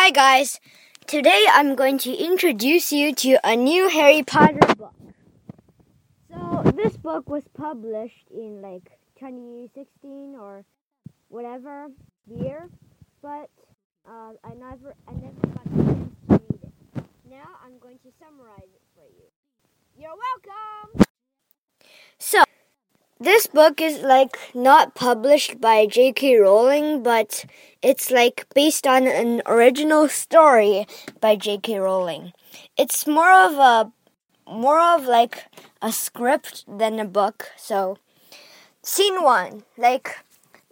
Hi, guys. Today I'm going to introduce you to a new Harry Potter book. So, this book was published in like 2016 or whatever year, but uh, I never I never got the chance to read it. Now I'm going to summarize it for you. You're welcome. So, this book is like not published by J.K. Rowling, but it's like based on an original story by J.K. Rowling. It's more of a more of like a script than a book. So, scene 1, like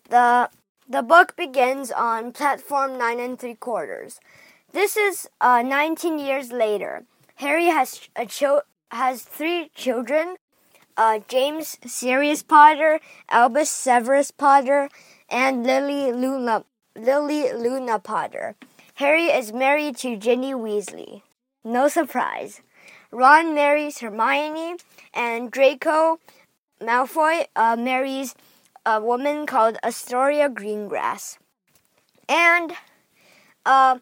the the book begins on platform 9 and 3 quarters. This is uh, 19 years later. Harry has a cho- has three children uh, James Sirius Potter, Albus Severus Potter, and Lily Luna Lily Luna Potter. Harry is married to Ginny Weasley. No surprise. Ron marries Hermione, and Draco Malfoy uh, marries a woman called Astoria Greengrass. And uh,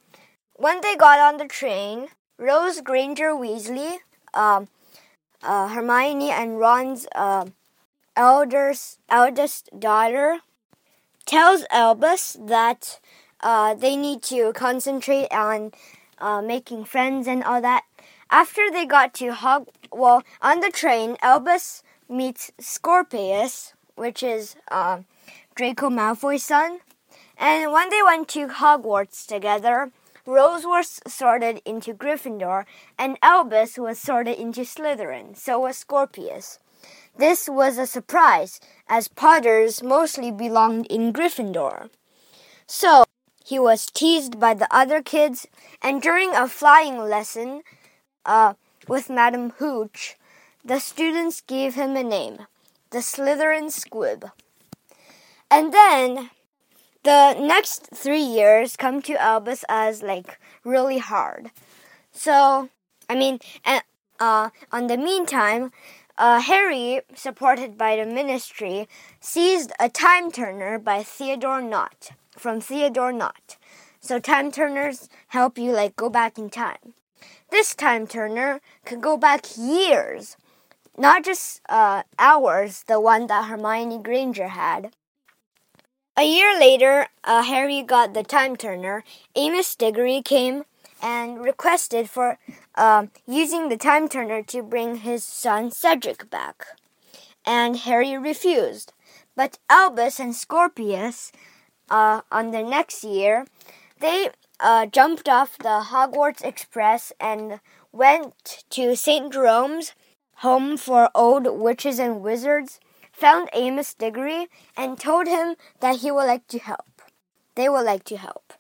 when they got on the train, Rose Granger Weasley, um, uh, Hermione and Ron's uh, eldest, eldest daughter tells Albus that uh, they need to concentrate on uh, making friends and all that. After they got to Hog, well, on the train, Albus meets Scorpius, which is uh, Draco Malfoy's son. And when they went to Hogwarts together, Rose was sorted into Gryffindor, and Albus was sorted into Slytherin, so was Scorpius. This was a surprise, as Potters mostly belonged in Gryffindor. So, he was teased by the other kids, and during a flying lesson uh, with Madame Hooch, the students gave him a name the Slytherin Squib. And then the next three years come to Albus as like really hard. So, I mean, and, uh, on the meantime, uh, Harry, supported by the ministry, seized a time turner by Theodore Nott from Theodore Nott. So time turners help you like go back in time. This time turner could go back years, not just uh, hours, the one that Hermione Granger had. A year later, uh, Harry got the time turner. Amos Diggory came and requested for uh, using the time turner to bring his son Cedric back. And Harry refused. But Albus and Scorpius, uh, on the next year, they uh, jumped off the Hogwarts Express and went to St. Jerome's, home for old witches and wizards, found Amos Diggory and told him that he would like to help. They would like to help.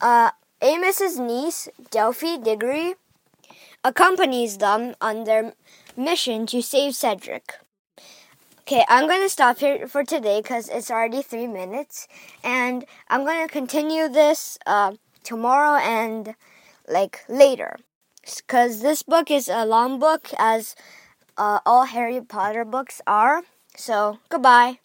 Uh, Amos's niece, Delphi Diggory, accompanies them on their mission to save Cedric. Okay, I'm going to stop here for today because it's already three minutes, and I'm going to continue this uh, tomorrow and like later because this book is a long book as uh, all Harry Potter books are. So, goodbye.